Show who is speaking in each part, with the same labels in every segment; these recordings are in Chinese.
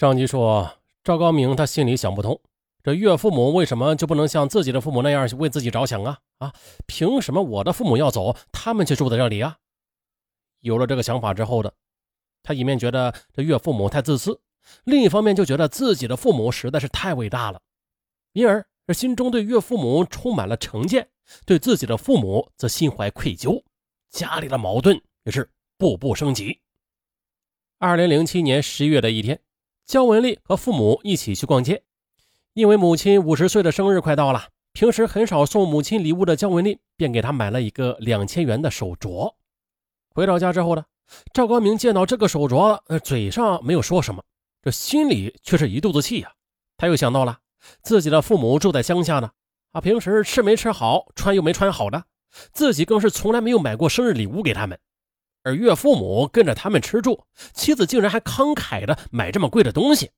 Speaker 1: 上集说，赵高明他心里想不通，这岳父母为什么就不能像自己的父母那样为自己着想啊？啊，凭什么我的父母要走，他们却住在这里啊？有了这个想法之后的，他一面觉得这岳父母太自私，另一方面就觉得自己的父母实在是太伟大了，因而这心中对岳父母充满了成见，对自己的父母则心怀愧疚，家里的矛盾也是步步升级。二零零七年十月的一天。焦文丽和父母一起去逛街，因为母亲五十岁的生日快到了，平时很少送母亲礼物的焦文丽便给她买了一个两千元的手镯。回到家之后呢，赵高明见到这个手镯，呃，嘴上没有说什么，这心里却是一肚子气呀。他又想到了自己的父母住在乡下呢，啊，平时吃没吃好，穿又没穿好的，自己更是从来没有买过生日礼物给他们。而岳父母跟着他们吃住，妻子竟然还慷慨的买这么贵的东西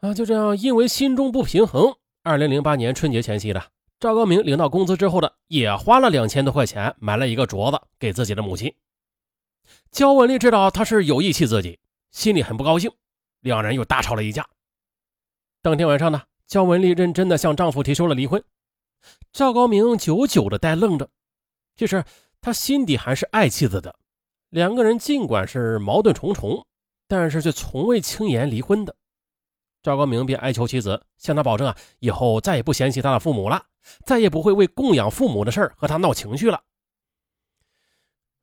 Speaker 1: 啊！就这样，因为心中不平衡，二零零八年春节前夕的赵高明领到工资之后的，也花了两千多块钱买了一个镯子给自己的母亲。焦文丽知道他是有意气自己，心里很不高兴，两人又大吵了一架。当天晚上呢，焦文丽认真的向丈夫提出了离婚。赵高明久久的呆愣着，其实。他心底还是爱妻子的，两个人尽管是矛盾重重，但是却从未轻言离婚的。赵高明便哀求妻子，向他保证啊，以后再也不嫌弃他的父母了，再也不会为供养父母的事儿和他闹情绪了。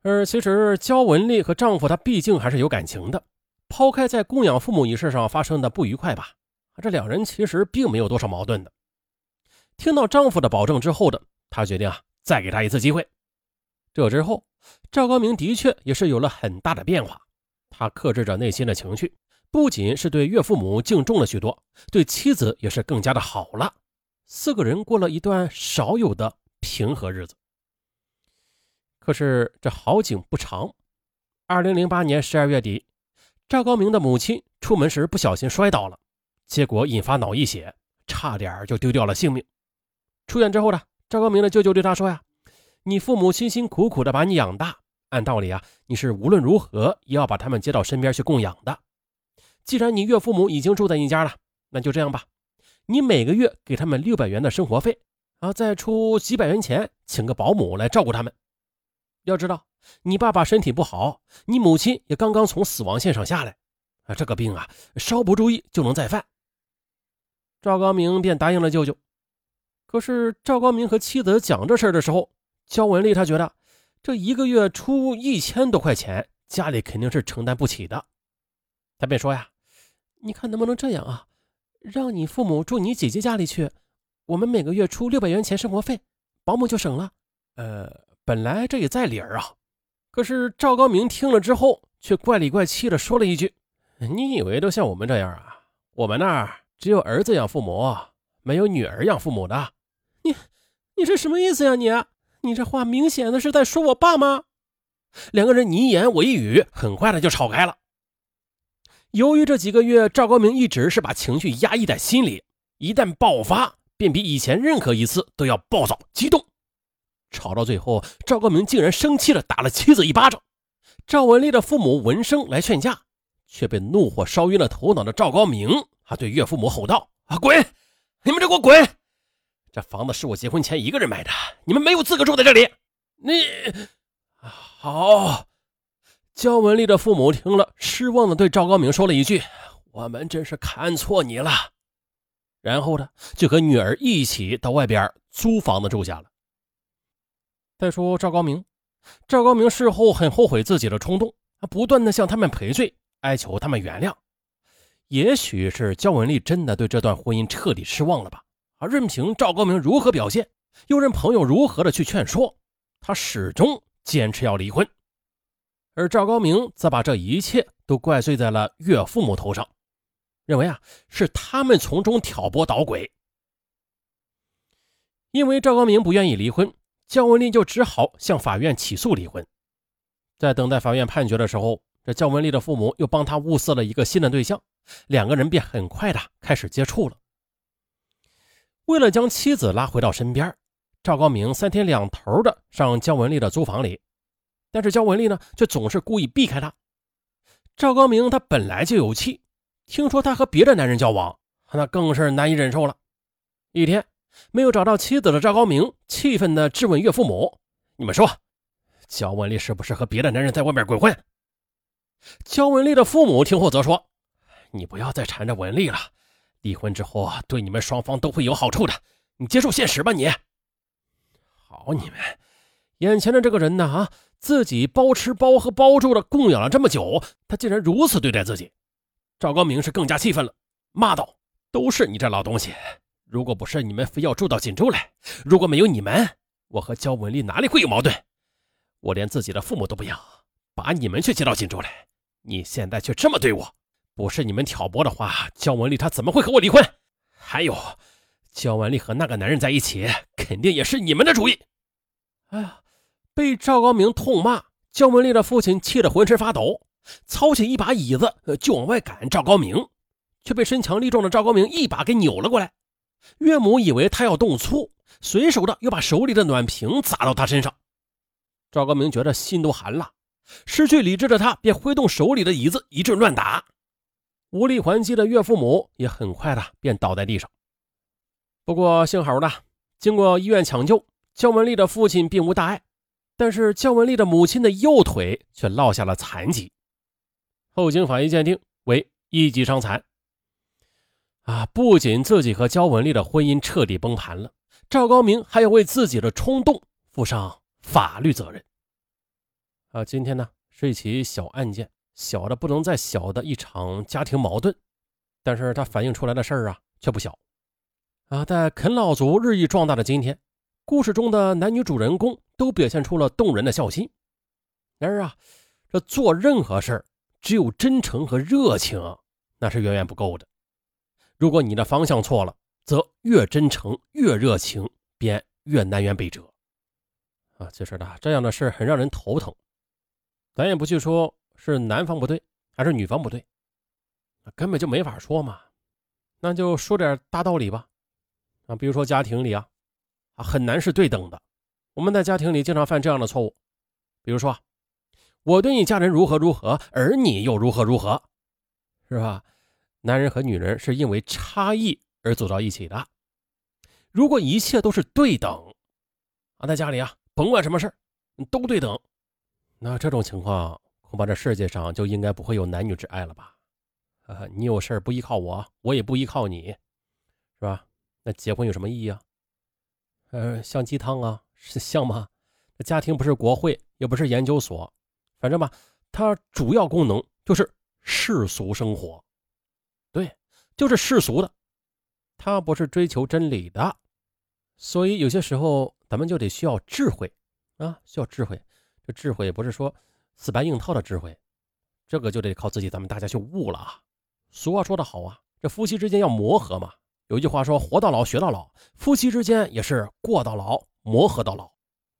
Speaker 1: 而其实焦文丽和丈夫他毕竟还是有感情的，抛开在供养父母一事上发生的不愉快吧，这两人其实并没有多少矛盾的。听到丈夫的保证之后的，她决定啊，再给他一次机会。这之后，赵高明的确也是有了很大的变化。他克制着内心的情绪，不仅是对岳父母敬重了许多，对妻子也是更加的好了。四个人过了一段少有的平和日子。可是这好景不长，二零零八年十二月底，赵高明的母亲出门时不小心摔倒了，结果引发脑溢血，差点就丢掉了性命。出院之后呢，赵高明的舅舅对他说呀。你父母辛辛苦苦的把你养大，按道理啊，你是无论如何也要把他们接到身边去供养的。既然你岳父母已经住在你家了，那就这样吧，你每个月给他们六百元的生活费，啊，再出几百元钱请个保姆来照顾他们。要知道，你爸爸身体不好，你母亲也刚刚从死亡线上下来，啊，这个病啊，稍不注意就能再犯。赵高明便答应了舅舅。可是赵高明和妻子讲这事儿的时候，焦文丽，她觉得这一个月出一千多块钱，家里肯定是承担不起的。她便说：“呀，你看能不能这样啊？让你父母住你姐姐家里去，我们每个月出六百元钱生活费，保姆就省了。”呃，本来这也在理儿啊。可是赵高明听了之后，却怪里怪气的说了一句：“你以为都像我们这样啊？我们那儿只有儿子养父母，没有女儿养父母的。你，你是什么意思呀？你？”你这话明显的是在说我爸吗？两个人你一言我一语，很快的就吵开了。由于这几个月赵高明一直是把情绪压抑在心里，一旦爆发，便比以前任何一次都要暴躁激动。吵到最后，赵高明竟然生气的打了妻子一巴掌。赵文丽的父母闻声来劝架，却被怒火烧晕了头脑的赵高明，啊对岳父母吼道：“啊，滚！你们这给我滚！”这房子是我结婚前一个人买的，你们没有资格住在这里。你好，焦文丽的父母听了，失望的对赵高明说了一句：“我们真是看错你了。”然后呢，就和女儿一起到外边租房子住下了。再说赵高明，赵高明事后很后悔自己的冲动，不断的向他们赔罪，哀求他们原谅。也许是焦文丽真的对这段婚姻彻底失望了吧。任凭赵高明如何表现，又任朋友如何的去劝说，他始终坚持要离婚。而赵高明则把这一切都怪罪在了岳父母头上，认为啊是他们从中挑拨捣鬼。因为赵高明不愿意离婚，焦文丽就只好向法院起诉离婚。在等待法院判决的时候，这焦文丽的父母又帮他物色了一个新的对象，两个人便很快的开始接触了。为了将妻子拉回到身边，赵高明三天两头的上焦文丽的租房里，但是焦文丽呢，却总是故意避开他。赵高明他本来就有气，听说他和别的男人交往，那更是难以忍受了。一天没有找到妻子的赵高明，气愤地质问岳父母：“你们说，焦文丽是不是和别的男人在外面鬼混？”焦文丽的父母听后则说：“你不要再缠着文丽了，离婚之后啊对你们双方都会有好处的，你接受现实吧。”你，好你们，眼前的这个人呢？啊，自己包吃包喝包住的供养了这么久，他竟然如此对待自己。赵高明是更加气愤了，骂道：“都是你这老东西！如果不是你们非要住到锦州来，如果没有你们，我和焦文丽哪里会有矛盾？我连自己的父母都不要，把你们却接到锦州来。你现在却这么对我，不是你们挑拨的话，焦文丽她怎么会和我离婚？还有，焦文丽和那个男人在一起，肯定也是你们的主意。”哎呀，被赵高明痛骂，焦文丽的父亲气得浑身发抖。操起一把椅子就往外赶赵高明，却被身强力壮的赵高明一把给扭了过来。岳母以为他要动粗，随手的又把手里的暖瓶砸到他身上。赵高明觉得心都寒了，失去理智的他便挥动手里的椅子一阵乱打。无力还击的岳父母也很快的便倒在地上。不过幸好的，经过医院抢救，焦文丽的父亲并无大碍，但是焦文丽的母亲的右腿却落下了残疾。后经法医鉴定为一级伤残。啊，不仅自己和焦文丽的婚姻彻底崩盘了，赵高明还要为自己的冲动负上法律责任。啊，今天呢是一起小案件，小的不能再小的一场家庭矛盾，但是它反映出来的事儿啊却不小。啊，在啃老族日益壮大的今天，故事中的男女主人公都表现出了动人的孝心。然而啊，这做任何事儿。只有真诚和热情，那是远远不够的。如果你的方向错了，则越真诚越热情，便越南辕北辙。啊，其实呢，这样的事很让人头疼。咱也不去说是男方不对，还是女方不对，根本就没法说嘛。那就说点大道理吧。啊，比如说家庭里啊，啊，很难是对等的。我们在家庭里经常犯这样的错误，比如说。我对你家人如何如何，而你又如何如何，是吧？男人和女人是因为差异而走到一起的。如果一切都是对等，啊，在家里啊，甭管什么事都对等，那这种情况恐怕这世界上就应该不会有男女之爱了吧？啊，你有事不依靠我，我也不依靠你，是吧？那结婚有什么意义啊？呃，像鸡汤啊，是像吗？那家庭不是国会，也不是研究所。反正吧，它主要功能就是世俗生活，对，就是世俗的，它不是追求真理的，所以有些时候咱们就得需要智慧啊，需要智慧。这智慧不是说死搬硬套的智慧，这个就得靠自己，咱们大家去悟了啊。俗话说得好啊，这夫妻之间要磨合嘛。有一句话说，活到老学到老，夫妻之间也是过到老磨合到老。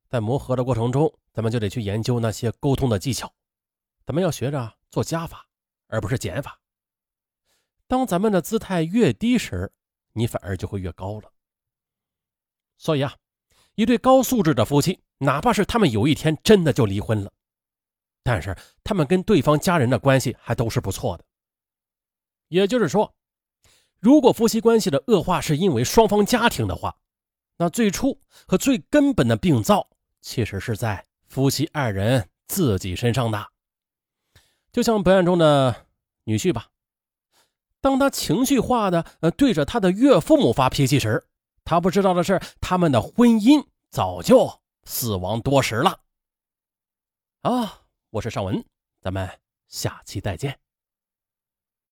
Speaker 1: 在磨合的过程中，咱们就得去研究那些沟通的技巧，咱们要学着做加法，而不是减法。当咱们的姿态越低时，你反而就会越高了。所以啊，一对高素质的夫妻，哪怕是他们有一天真的就离婚了，但是他们跟对方家人的关系还都是不错的。也就是说，如果夫妻关系的恶化是因为双方家庭的话，那最初和最根本的病灶。其实是在夫妻二人自己身上的，就像本案中的女婿吧。当他情绪化的呃对着他的岳父母发脾气时，他不知道的是，他们的婚姻早就死亡多时了。啊，我是尚文，咱们下期再见。